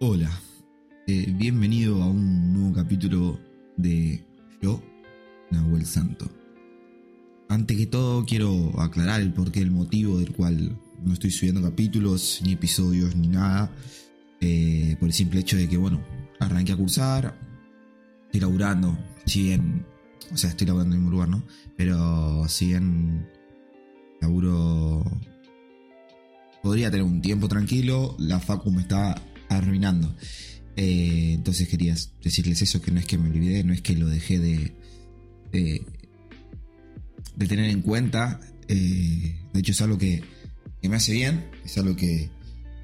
Hola, eh, bienvenido a un nuevo capítulo de Yo, Nahuel Santo. Antes que todo quiero aclarar el porqué, el motivo del cual no estoy subiendo capítulos, ni episodios, ni nada. eh, por el simple hecho de que, bueno, arranqué a cursar, estoy laburando, si bien, o sea, estoy laburando en mismo lugar, ¿no? Pero si bien laburo podría tener un tiempo tranquilo, la facu me está arruinando. Eh, entonces quería decirles eso, que no es que me olvidé, no es que lo dejé de, de, de tener en cuenta. Eh, de hecho es algo que, que, me hace bien, es algo que,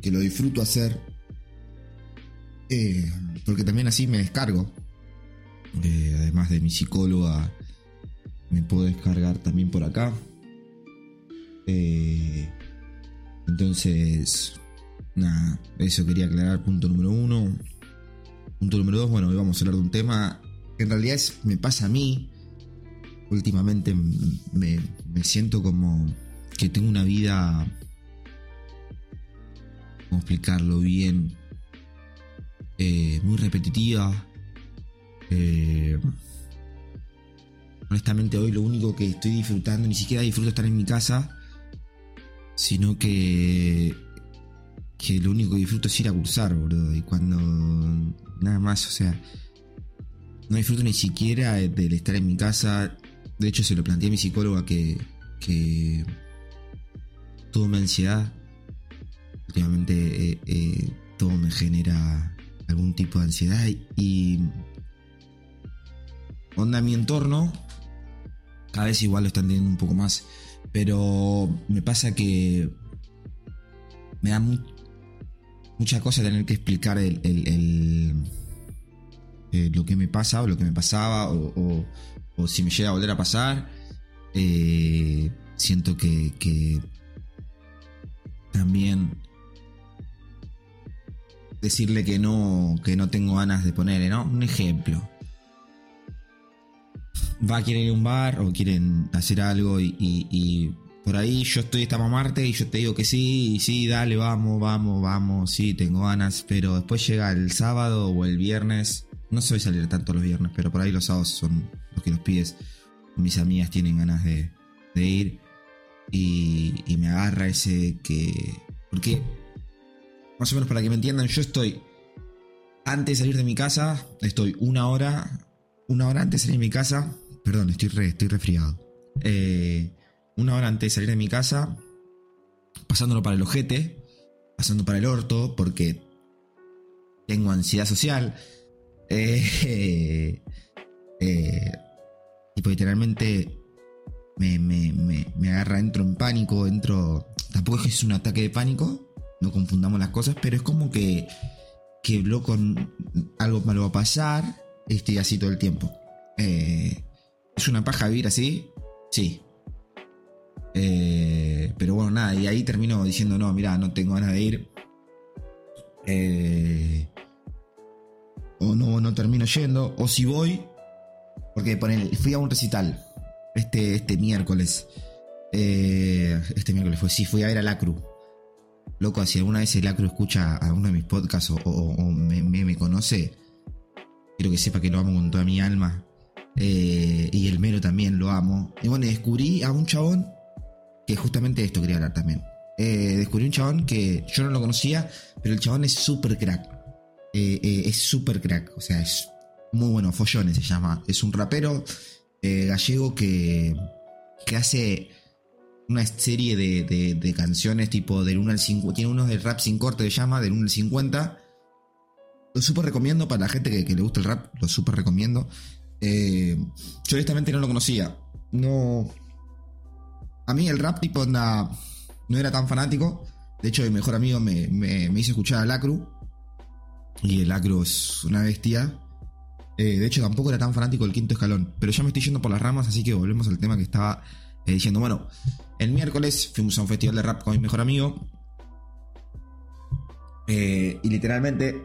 que lo disfruto hacer. Eh, porque también así me descargo. Eh, además de mi psicóloga, me puedo descargar también por acá. Eh, entonces, eso quería aclarar, punto número uno. Punto número dos, bueno, hoy vamos a hablar de un tema que en realidad me pasa a mí. Últimamente me, me siento como que tengo una vida, ¿cómo explicarlo bien? Eh, muy repetitiva. Eh, honestamente hoy lo único que estoy disfrutando, ni siquiera disfruto estar en mi casa, sino que que lo único que disfruto es ir a cursar, boludo. Y cuando nada más, o sea, no disfruto ni siquiera del estar en mi casa. De hecho, se lo planteé a mi psicóloga que, que todo me ansiedad. Últimamente eh, eh, todo me genera algún tipo de ansiedad y onda mi entorno cada vez igual lo están teniendo un poco más pero me pasa que me da mu mucha cosa tener que explicar el, eh, lo que me pasa o lo que me pasaba o, si me llega a volver a pasar eh, siento que, que también decirle que no, que no tengo ganas de ponerle, ¿no? Un ejemplo. Va a querer ir a un bar o quieren hacer algo y por ahí yo estoy esta mamarte y yo te digo que sí, sí, dale, vamos, vamos, vamos, sí, tengo ganas, pero después llega el sábado o el viernes, no soy salir tanto los viernes, pero por ahí los sábados son los que los pides, mis amigas tienen ganas de, de ir y, y me agarra ese que... Porque más o menos para que me entiendan, yo estoy antes de salir de mi casa, estoy una hora, una hora antes de salir de mi casa, perdón, estoy, re, estoy resfriado. Eh, una hora antes de salir de mi casa, pasándolo para el ojete, pasando para el orto, porque tengo ansiedad social. Eh, eh, literalmente me, me, me, agarra, entro en pánico, entro... Tampoco es un ataque de pánico, no confundamos las cosas, pero es como que, que loco, algo malo va a pasar, estoy así todo el tiempo. Eh, ¿Es una paja vivir así? Sí. Eh, pero bueno, nada, y ahí termino diciendo, no, mira, no tengo ganas de ir. Eh, o no, no termino yendo, o si voy, porque ponen, fui a un recital este, este miércoles. Eh, este miércoles fue, sí, fui a ver a la Cruz loco, si alguna vez el Acro escucha a uno de mis podcasts o, me, me, conoce, quiero que sepa que lo amo con toda mi alma. Y el Mero también lo amo. Y bueno, descubrí a un chabón que justamente esto quería hablar también. Eh, descubrí un chabón que yo no lo conocía, pero el chabón es súper crack. Eh, es súper crack, o sea, es muy bueno, Follones se llama. Es un rapero gallego que, que hace una serie de, de, de, canciones tipo del 1 al 5. Tiene unos de rap sin corte, se llama, del 1 al 50. Lo súper recomiendo para la gente que, que, le gusta el rap, lo súper recomiendo. Eh, yo honestamente no lo conocía. No. A mí el rap tipo no era tan fanático. De hecho, mi mejor amigo me, me, hizo escuchar a Lacru. Y el Lacru es una bestia. Eh, de hecho, tampoco era tan fanático del quinto escalón. Pero ya me estoy yendo por las ramas, así que volvemos al tema que estaba eh, diciendo, bueno, el miércoles fuimos a un festival de rap con mi mejor amigo. Eh, y literalmente,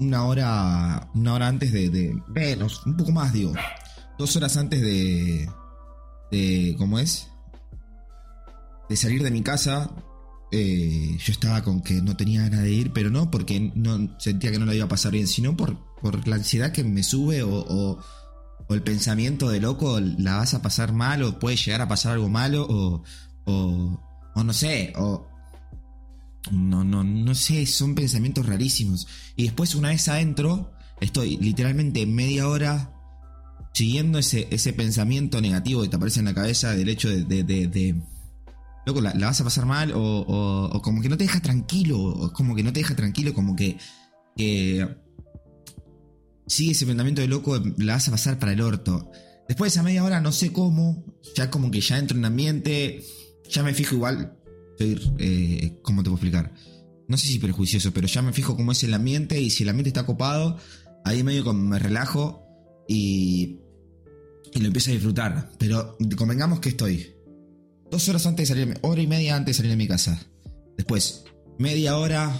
una hora, una hora antes de, de, menos, un poco más, digo, dos horas antes de, de, ¿cómo es? De salir de mi casa, eh, yo estaba con que no tenía ganas de ir, pero no porque no sentía que no la iba a pasar bien, sino por, por la ansiedad que me sube o, el pensamiento de loco, la vas a pasar mal o puede llegar a pasar algo malo o, o, o no sé, o no, no, no sé, son pensamientos rarísimos. Y después una vez adentro, estoy literalmente media hora siguiendo ese, ese pensamiento negativo que te aparece en la cabeza del hecho de, de, de, loco, la, vas a pasar mal o, o, como que no te deja tranquilo, o como que no te deja tranquilo, como que, sigue ese pensamiento de loco, la vas a pasar para el orto. Después de esa media hora no sé cómo, ya como que ya entro en ambiente, ya me fijo igual, eh, ¿cómo te puedo explicar? No sé si prejuicioso, pero ya me fijo cómo es el ambiente y si el ambiente está copado, ahí medio como me relajo y, y lo empiezo a disfrutar. Pero convengamos que estoy dos horas antes de salir, hora y media antes de salir de mi casa. Después, media hora,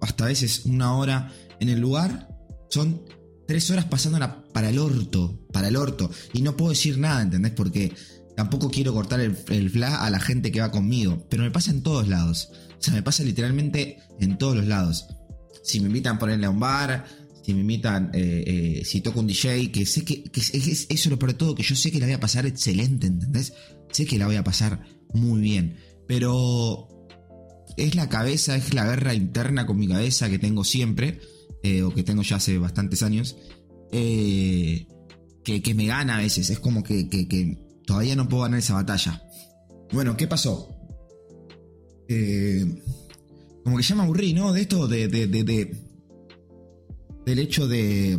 hasta a veces una hora en el lugar, son tres horas pasándola para el orto, para el orto. Y no puedo decir nada, ¿entendés? Porque Tampoco quiero cortar el, el a la gente que va conmigo, pero me pasa en todos lados. O sea, me pasa literalmente en todos los lados. Si me invitan a ponerle a un bar, si me invitan, eh, eh, si toco un DJ, que sé que, es, eso es lo peor todo, que yo sé que la voy a pasar excelente, ¿entendés? Sé que la voy a pasar muy bien, pero es la cabeza, es la guerra interna con mi cabeza que tengo siempre, eh, o que tengo ya hace bastantes años, que, que, me gana a veces, es como que, que, que Todavía no puedo ganar esa batalla. Bueno, ¿qué pasó? Eh, como que ya me aburrí, ¿no? De esto, de, del hecho de...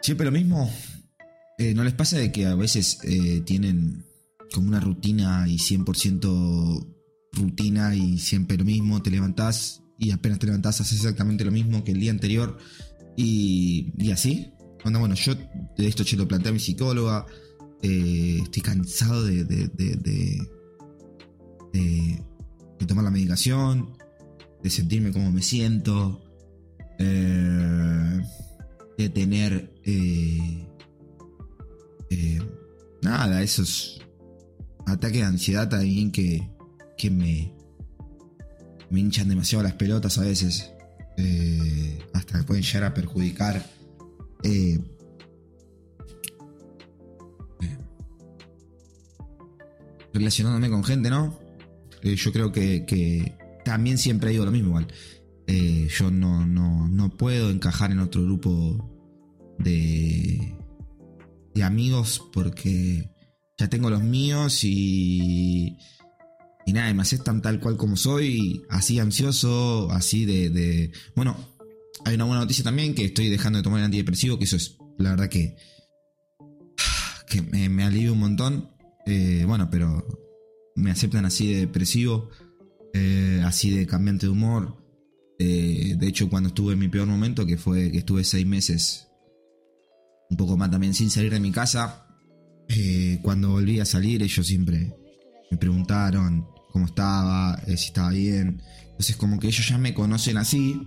Siempre lo mismo. Eh, ¿No les pasa de que a veces eh, tienen como una rutina y 100% rutina y siempre lo mismo? Te levantás y apenas te levantás haces exactamente lo mismo que el día anterior y, y así bueno, yo de esto che lo planteé a mi psicóloga. Eh, estoy cansado de, de, de, de, tomar la medicación, de sentirme como me siento, eh, de tener eh, nada, esos ataques de ansiedad también que, que me, hinchan demasiado las pelotas a veces, hasta que pueden llegar a perjudicar eh, relacionándome con gente, ¿no? Eh, yo creo que, también siempre digo lo mismo igual. Eh, yo no, no, puedo encajar en otro grupo de, de amigos porque ya tengo los míos y, y nada, me aceptan tal cual como soy, así ansioso, así de. Bueno, hay una buena noticia también, que estoy dejando de tomar el antidepresivo, que eso es, la verdad que, que me, alivia un montón. Eh, bueno, pero me aceptan así de depresivo, eh, así de cambiante de humor. Eh, de hecho, cuando estuve en mi peor momento, que fue que estuve seis meses, un poco más también sin salir de mi casa, cuando volví a salir, ellos siempre me preguntaron cómo estaba, si estaba bien. Entonces, como que ellos ya me conocen así.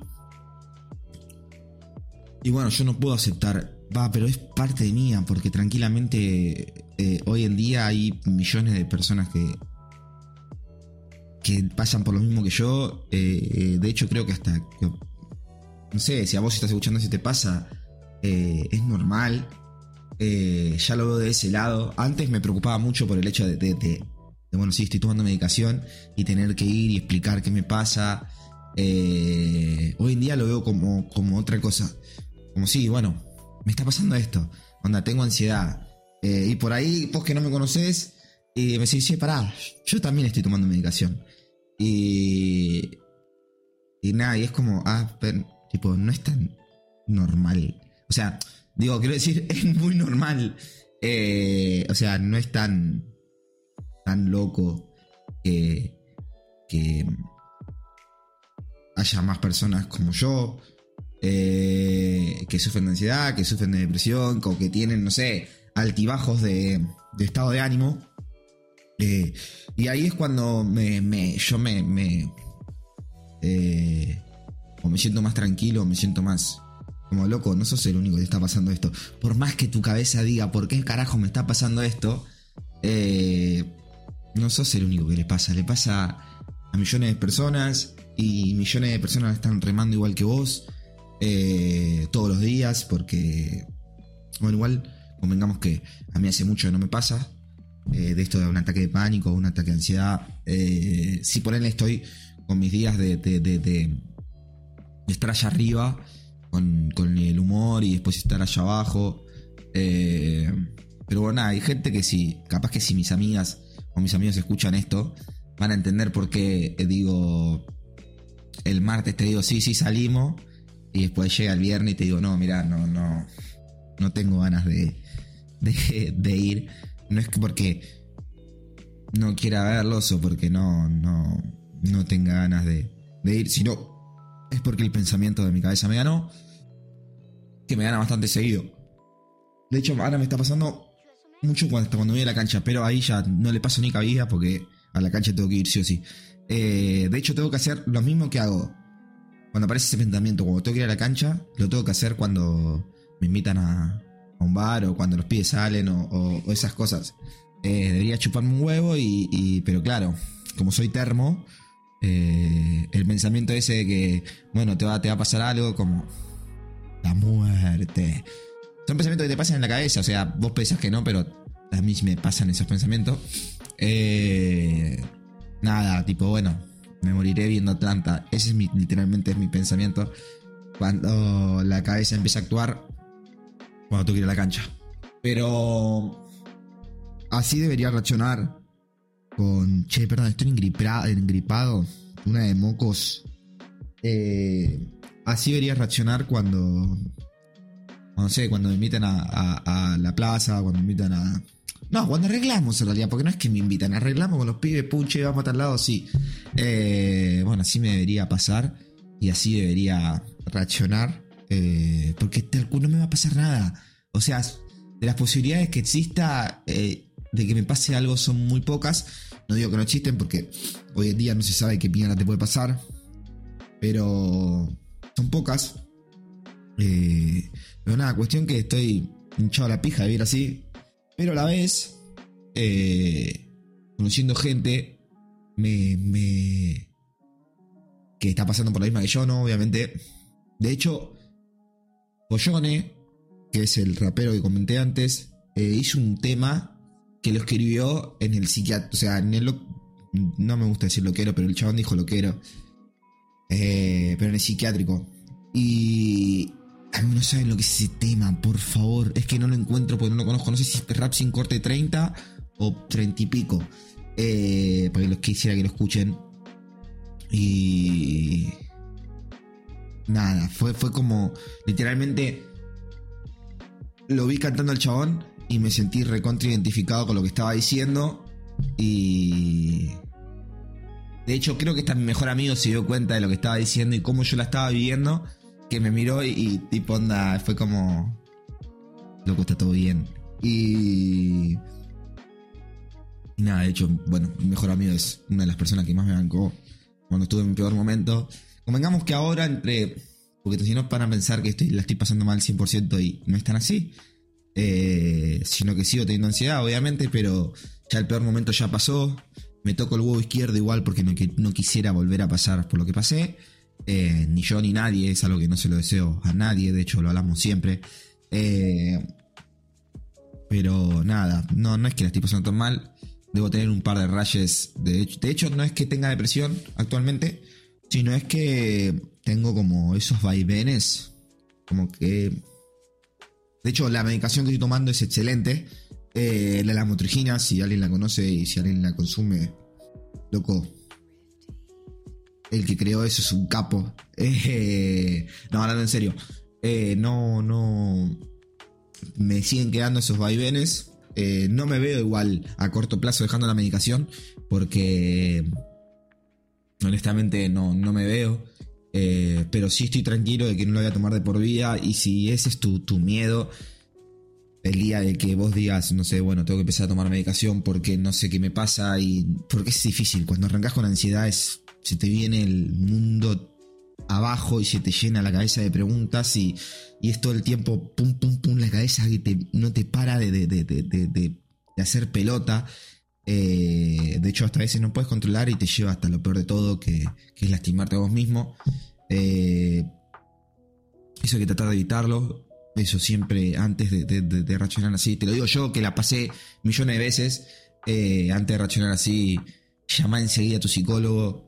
Y bueno, yo no puedo aceptar, va, pero es parte mía, porque tranquilamente eh, hoy en día hay millones de personas que, que pasan por lo mismo que yo. Eh, eh, de hecho, creo que hasta, no sé, si a vos estás escuchando si te pasa, es normal. ya lo veo de ese lado. Antes me preocupaba mucho por el hecho de, de, bueno, sí, estoy tomando medicación y tener que ir y explicar qué me pasa. hoy en día lo veo como, como otra cosa. Como si, bueno, me está pasando esto. Onda, tengo ansiedad. Eh, y por ahí, vos que no me conoces, y me decís, sí, pará, yo también estoy tomando medicación. Y. Y nada, y es como, ah, pero, tipo, no es tan normal. O sea, digo, quiero decir, es muy normal. Eh, o sea, no es tan. tan loco que. que. haya más personas como yo eh, que sufren de ansiedad, que sufren de depresión, o que tienen, no sé, altibajos de, estado de ánimo. Eh, y ahí es cuando me, yo me, eh, o me siento más tranquilo, me siento más como loco, no sos el único que está pasando esto. Por más que tu cabeza diga, ¿por qué carajo me está pasando esto? no sos el único que le pasa, le pasa a millones de personas y millones de personas están remando igual que vos eh, todos los días porque, bueno, igual convengamos que a mí hace mucho que no me pasa eh, de esto de un ataque de pánico, un ataque de ansiedad. Eh, si por él estoy con mis días de, de, estar allá arriba con, con, el humor y después estar allá abajo. pero bueno, hay gente que sí, capaz que si mis amigas o mis amigos escuchan esto, van a entender por qué digo el martes te digo sí, sí salimos y después llega el viernes y te digo no, mira, no, no, no tengo ganas de, de, ir. No es que porque no quiera verlos o porque no, no, no tenga ganas de, ir, sino es porque el pensamiento de mi cabeza me ganó, que me gana bastante seguido. De hecho, ahora me está pasando mucho cuando, cuando voy a la cancha, pero ahí ya no le paso ni cabida porque a la cancha tengo que ir sí o sí. Eh, de hecho, tengo que hacer lo mismo que hago cuando aparece ese pensamiento, cuando tengo que ir a la cancha, lo tengo que hacer cuando me invitan a, un bar o cuando los pies salen o, esas cosas. Eh, debería chuparme un huevo y, pero claro, como soy termo, eh, el pensamiento ese de que, bueno, te va, te va a pasar algo como la muerte. Son pensamientos que te pasan en la cabeza, o sea, vos pensás que no, pero a mí me pasan esos pensamientos. Eh, nada, tipo, bueno, me moriré viendo Atlanta. Ese es mi, literalmente es mi pensamiento cuando la cabeza empieza a actuar cuando tú quieres la cancha. Pero así debería reaccionar con, che, perdón, estoy engripado, una de mocos. Eh, así debería reaccionar cuando, no sé, cuando me invitan a la plaza, cuando me invitan a, no, cuando arreglamos en realidad, porque no es que me invitan, arreglamos con los pibes, puche, vamos a tal lado, sí. Eh, bueno, así me debería pasar y así debería reaccionar, eh, porque tal no me va a pasar nada. O sea, de las posibilidades que exista eh, de que me pase algo son muy pocas. No digo que no existen porque hoy en día no se sabe qué mierda te puede pasar, pero son pocas. pero nada, cuestión que estoy hinchado a la pija de vivir así. Pero a la vez, eh, conociendo gente, me, que está pasando por la misma que yo, ¿no? Obviamente. De hecho, Pollone, que es el rapero que comenté antes, eh, hizo un tema que lo escribió en el psiquiatra. O sea, en el. No me gusta decir loquero, pero el chabón dijo loquero. Eh, pero en el psiquiátrico. Y no saben lo que es ese tema, por favor. Es que no lo encuentro porque no lo conozco. No sé si es rap sin corte 30 o 30 y pico. Eh, para los que quisiera que lo escuchen. Y. Nada, fue, fue como. Literalmente. Lo vi cantando al chabón y me sentí recontra identificado con lo que estaba diciendo. Y. De hecho, creo que hasta mi mejor amigo se dio cuenta de lo que estaba diciendo y cómo yo la estaba viviendo que me miró y, tipo onda, fue como, loco, está todo bien. Y... Y nada, de hecho, bueno, mi mejor amigo es una de las personas que más me bancó cuando estuve en mi peor momento. Convengamos que ahora entre... Porque si no para pensar que la estoy pasando mal 100% y no es tan así. Eh, sino que sigo teniendo ansiedad, obviamente, pero ya el peor momento ya pasó. Me toco el huevo izquierdo igual porque no, no quisiera volver a pasar por lo que pasé. Eh, ni yo ni nadie, es algo que no se lo deseo a nadie, de hecho lo hablamos siempre. Eh, pero nada, no, no es que la estoy pasando tan mal. Debo tener un par de rayes. De de hecho, no es que tenga depresión actualmente, sino es que tengo como esos vaivenes. Como que. De hecho, la medicación que estoy tomando es excelente. Eh, la lamotrigina, si alguien la conoce y si alguien la consume, loco, el que creó eso es un capo. Eh, no, hablando en serio. Eh, no, no. Me siguen quedando esos vaivenes. No me veo igual a corto plazo dejando la medicación. Porque. Honestamente no, no me veo. pero sí estoy tranquilo de que no lo voy a tomar de por vida. Y si ese es tu, tu miedo. El día de que vos digas, no sé, bueno, tengo que empezar a tomar medicación porque no sé qué me pasa y porque es difícil. Cuando arrancas con ansiedad es se te viene el mundo abajo y se te llena la cabeza de preguntas y, y es todo el tiempo pum, pum, pum, la cabeza que no te para de, de, hacer pelota. Eh, de hecho, hasta a veces no puedes controlar y te lleva hasta lo peor de todo, que, es lastimarte a vos mismo. Eh, eso hay que tratar de evitarlo. Eso siempre antes de, de, reaccionar así. Te lo digo yo que la pasé millones de veces. Eh, antes de reaccionar así, llama enseguida a tu psicólogo.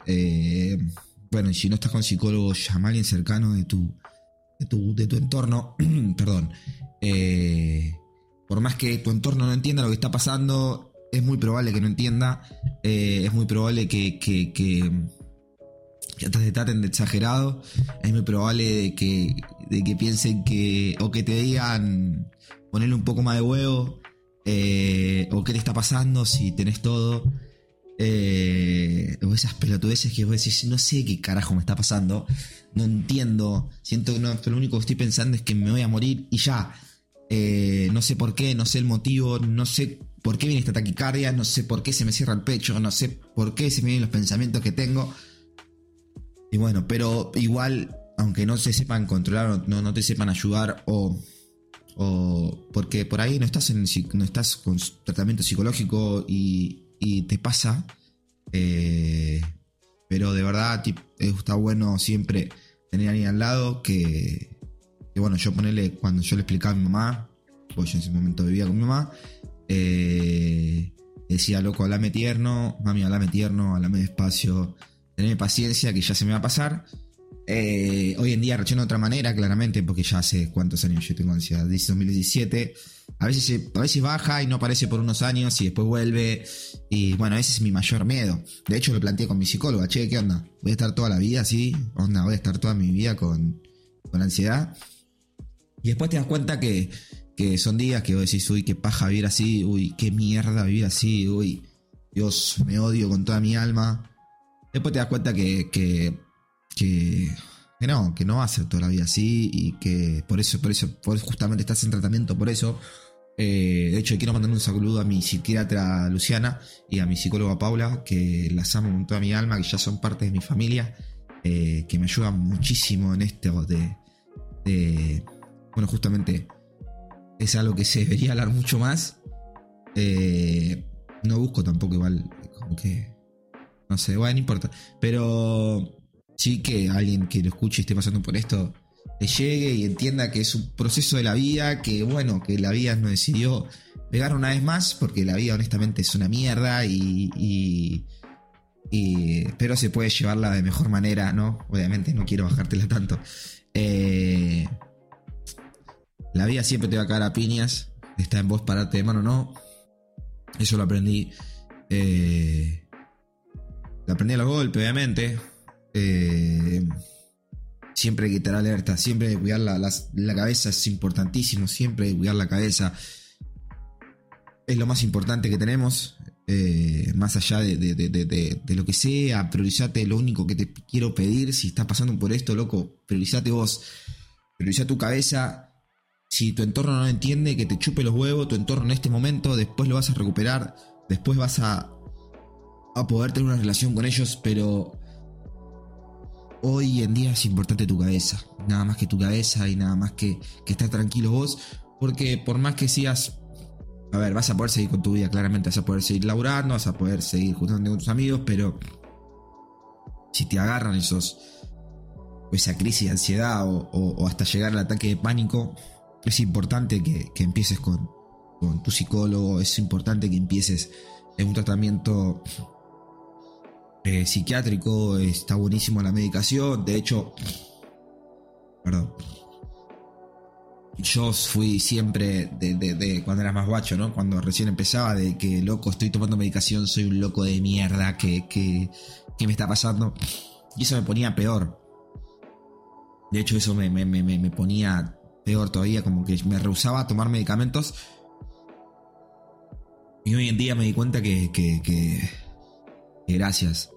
Bueno, si no estás con psicólogo, llama a alguien cercano de tu, de tu, de tu entorno. Perdón. Por más que tu entorno no entienda lo que está pasando, es muy probable que no entienda. es muy probable que, que, que ya te traten de exagerado, es muy probable de que, que piensen que, o que te digan, ponerle un poco más de huevo, eh, o qué te está pasando si tenés todo, eh, o esas pelotudeces que vos decís, no sé qué carajo me está pasando, no entiendo, siento que, no, lo único que estoy pensando es que me voy a morir y ya, eh, no sé por qué, no sé el motivo, no sé por qué viene esta taquicardia, no sé por qué se me cierra el pecho, no sé por qué se me vienen los pensamientos que tengo. Y bueno, pero igual, aunque no se sepan controlar, no, no te sepan ayudar o, o porque por ahí no estás, en, no estás con tratamiento psicológico y, y te pasa, eh, pero de verdad está bueno siempre tener a alguien al lado que, que, bueno, yo ponerle, cuando yo le explicaba a mi mamá, pues yo en ese momento vivía con mi mamá, eh, decía, loco, hablame tierno, mami, hablame tierno, hablame despacio tener paciencia que ya se me va a pasar. Eh, hoy en día reacciono de otra manera, claramente, porque ya hace cuántos años yo tengo ansiedad, desde 2017. A veces, a veces baja y no aparece por unos años y después vuelve. Y bueno, ese es mi mayor miedo. De hecho, lo planteé con mi psicóloga. Che, ¿qué onda? ¿Voy a estar toda la vida así? Onda, voy a estar toda mi vida con, con ansiedad. Y después te das cuenta que, que son días que vos decís, uy, qué paja vivir así, uy, qué mierda vivir así, uy, Dios, me odio con toda mi alma. Después te das cuenta que, que, que, no, que no va a ser toda la vida así y que por eso, por eso, por justamente estás en tratamiento por eso. Eh, de hecho, quiero mandar un saludo a mi psiquiatra Luciana y a mi psicóloga Paula, que las amo con toda mi alma, que ya son parte de mi familia, eh, que me ayudan muchísimo en esto de, de, Bueno, justamente es algo que se debería hablar mucho más. Eh, no busco tampoco igual como que no sé, bueno, no importa. Pero sí que alguien que lo escuche y esté pasando por esto le llegue y entienda que es un proceso de la vida, que bueno, que la vida nos decidió pegar una vez más, porque la vida honestamente es una mierda y, y, pero se puede llevarla de mejor manera, ¿no? Obviamente no quiero bajártela tanto. Eh, la vida siempre te va a caer a piñas, está en vos pararte de mano, ¿no? Eso lo aprendí. Eh, la aprendí a los golpes, obviamente. Eh, siempre hay que estar alerta, siempre cuidar la, cabeza, es importantísimo, siempre cuidar la cabeza. Es lo más importante que tenemos, eh, más allá de, lo que sea, priorizate lo único que te quiero pedir, si estás pasando por esto, loco, priorizate vos, prioriza tu cabeza. Si tu entorno no entiende, que te chupe los huevos, tu entorno en este momento, después lo vas a recuperar, después vas a a poder tener una relación con ellos, pero hoy en día es importante tu cabeza, nada más que tu cabeza y nada más que, que estar tranquilo vos, porque por más que sigas, a ver, vas a poder seguir con tu vida, claramente vas a poder seguir laburando, vas a poder seguir juntando con tus amigos, pero si te agarran esos, esa crisis de ansiedad o, hasta llegar al ataque de pánico, es importante que, que empieces con, con tu psicólogo, es importante que empieces en un tratamiento eh, psiquiátrico, está buenísimo la medicación. De hecho, perdón. Yo fui siempre de, cuando era más guacho, ¿no? Cuando recién empezaba, de que loco, estoy tomando medicación, soy un loco de mierda, que, que, me está pasando. Y eso me ponía peor. De hecho, eso me, me, ponía peor todavía, como que me rehusaba a tomar medicamentos. Y hoy en día me di cuenta que, que, gracias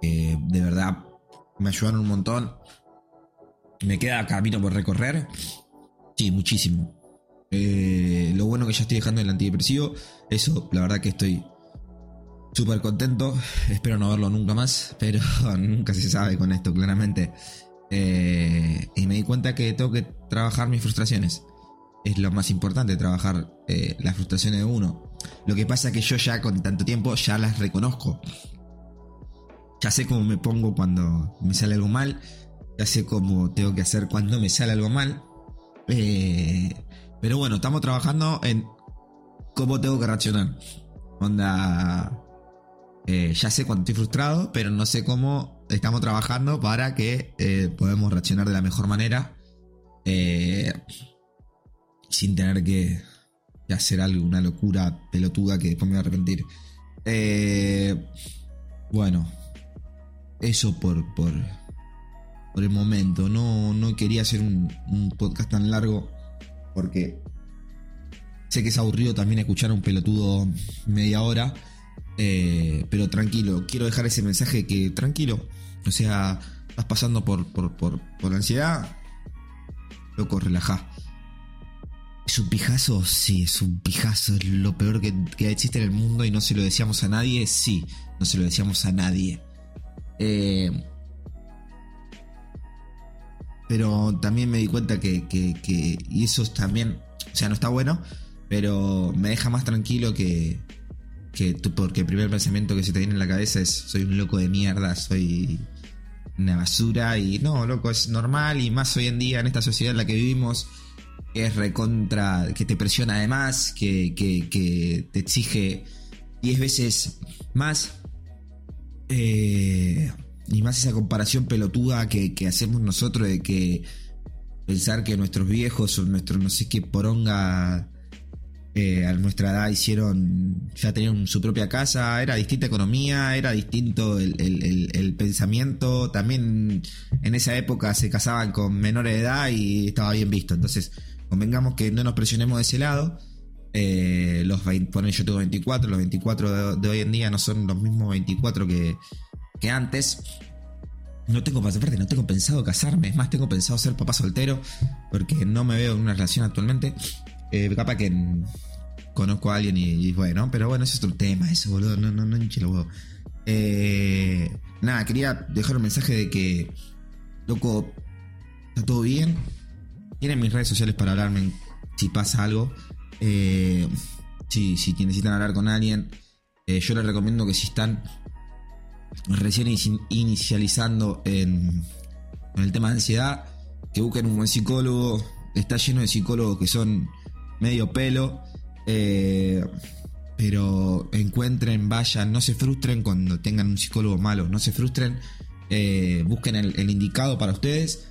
de verdad, me ayudaron un montón. Me queda camino por recorrer. Sí, muchísimo. Eh, lo bueno que ya estoy dejando el antidepresivo. Eso, la verdad que estoy súper contento. Espero no verlo nunca más. Pero nunca se sabe con esto, claramente. Eh, y me di cuenta que tengo que trabajar mis frustraciones. Es lo más importante, trabajar las frustraciones de uno. Lo que pasa es que yo ya con tanto tiempo ya las reconozco. Ya sé cómo me pongo cuando me sale algo mal. Ya sé cómo tengo que hacer cuando me sale algo mal. Eh, pero bueno, estamos trabajando en cómo tengo que reaccionar. Onda. Eh, ya sé cuando estoy frustrado, pero no sé cómo estamos trabajando para que eh, podamos reaccionar de la mejor manera. sin tener que, hacer algo, una locura pelotuda que después me voy a arrepentir. bueno, eso por, por, por el momento. No, no quería hacer un, podcast tan largo porque sé que es aburrido también escuchar a un pelotudo media hora. Eh, pero tranquilo, quiero dejar ese mensaje que tranquilo. O sea, estás pasando por, por, por, por ansiedad. Loco, relajá. ¿Es un pijazo? Sí, es un pijazo. Es lo peor que, que existe en el mundo y no se lo decíamos a nadie. Sí, no se lo decíamos a nadie. Eh, pero también me di cuenta que, y eso también, o sea, no está bueno, pero me deja más tranquilo que, que tú, porque el primer pensamiento que se te viene en la cabeza es, soy un loco de mierda, soy una basura y no, loco, es normal y más hoy en día en esta sociedad en la que vivimos, es recontra, que te presiona además, que, que te exige 10 veces más eh, y más esa comparación pelotuda que, hacemos nosotros de que pensar que nuestros viejos o nuestros no sé qué poronga eh, a nuestra edad hicieron, ya tenían su propia casa, era distinta economía, era distinto el, pensamiento, también en esa época se casaban con menores de edad y estaba bien visto, entonces convengamos que no nos presionemos de ese lado eh, los 20, yo tengo 24, los 24 de, hoy en día no son los mismos 24 que, que antes. No tengo, aparte, no tengo pensado casarme, es más, tengo pensado ser papá soltero, porque no me veo en una relación actualmente. Eh, capaz que conozco a alguien y, bueno, pero bueno, ese es otro tema, eso, boludo, no, no, no hinche lo huevo. Eh, nada, quería dejar un mensaje de que, loco, está todo bien. Tienen mis redes sociales para hablarme si pasa algo. Eh, si, necesitan hablar con alguien, eh, yo les recomiendo que si están recién inicializando en, el tema de ansiedad, que busquen un buen psicólogo. Está lleno de psicólogos que son medio pelo. Eh, pero encuentren, vayan, no se frustren cuando tengan un psicólogo malo, no se frustren, busquen el, indicado para ustedes,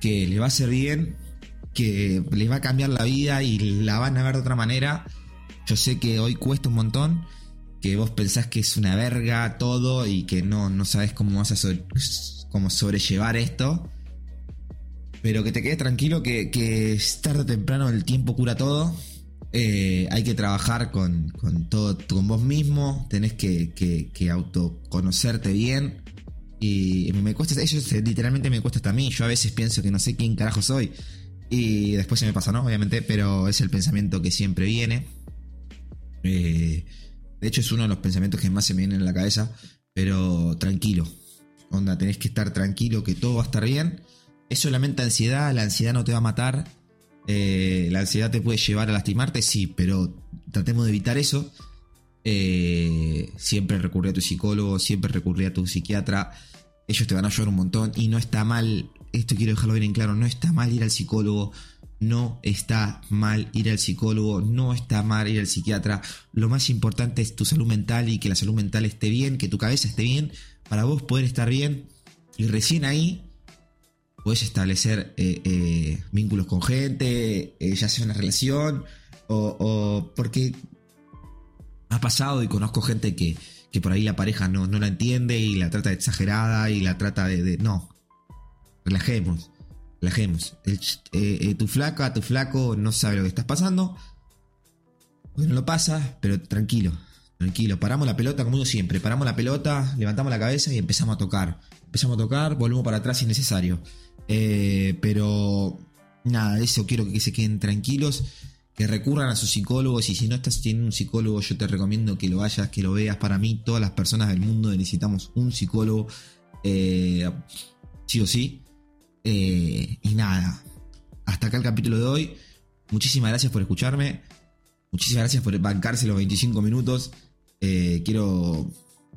que le va a hacer bien que les va a cambiar la vida y la van a ver de otra manera. Yo sé que hoy cuesta un montón, que vos pensás que es una verga todo y que no, no sabes cómo vas a cómo sobrellevar esto. Pero que te quedes tranquilo que, tarde o temprano el tiempo cura todo. Eh, hay que trabajar con, todo, con vos mismo. Tenés que, que, autoconocerte bien. Y me cuesta, eso literalmente me cuesta hasta mí. Yo a veces pienso que no sé quién carajo soy. Y después se me pasa, ¿no? Obviamente, pero es el pensamiento que siempre viene. Eh, de hecho, es uno de los pensamientos que más se me vienen en la cabeza. Pero tranquilo. Onda, tenés que estar tranquilo, que todo va a estar bien. Es solamente ansiedad, la ansiedad no te va a matar. Eh, la ansiedad te puede llevar a lastimarte, sí, pero tratemos de evitar eso. Eh, siempre recurrir a tu psicólogo, siempre recurrir a tu psiquiatra. Ellos te van a ayudar un montón y no está mal esto quiero dejarlo bien en claro, no está mal ir al psicólogo, no está mal ir al psicólogo, no está mal ir al psiquiatra. Lo más importante es tu salud mental y que la salud mental esté bien, que tu cabeza esté bien, para vos poder estar bien. Y recién ahí puedes establecer eh, eh, vínculos con gente, eh, ya sea una relación, o, porque ha pasado y conozco gente que, que por ahí la pareja no, no, la entiende y la trata de exagerada y la trata de no, relajemos, relajemos. Tu flaca, tu flaco no sabe lo que estás pasando. Bueno, lo pasa, pero tranquilo, tranquilo. Paramos la pelota como uno siempre. Paramos la pelota, levantamos la cabeza y empezamos a tocar. Empezamos a tocar, volvemos para atrás si es necesario. Eh, pero nada, eso quiero que se queden tranquilos. Que recurran a sus psicólogos y si no estás teniendo un psicólogo yo te recomiendo que lo vayas, que lo veas. Para mí todas las personas del mundo necesitamos un psicólogo. sí o sí. Eh, y nada, hasta acá el capítulo de hoy. Muchísimas gracias por escucharme. Muchísimas gracias por bancarse los 25 minutos. Eh, quiero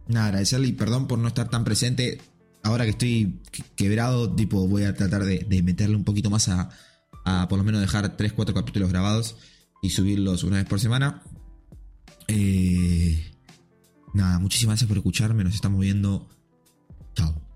nada, agradecerle y perdón por no estar tan presente. Ahora que estoy quebrado, tipo, voy a tratar de, meterle un poquito más a, por lo menos dejar 3-4 capítulos grabados y subirlos una vez por semana. Eh, nada, muchísimas gracias por escucharme. Nos estamos viendo. Chao.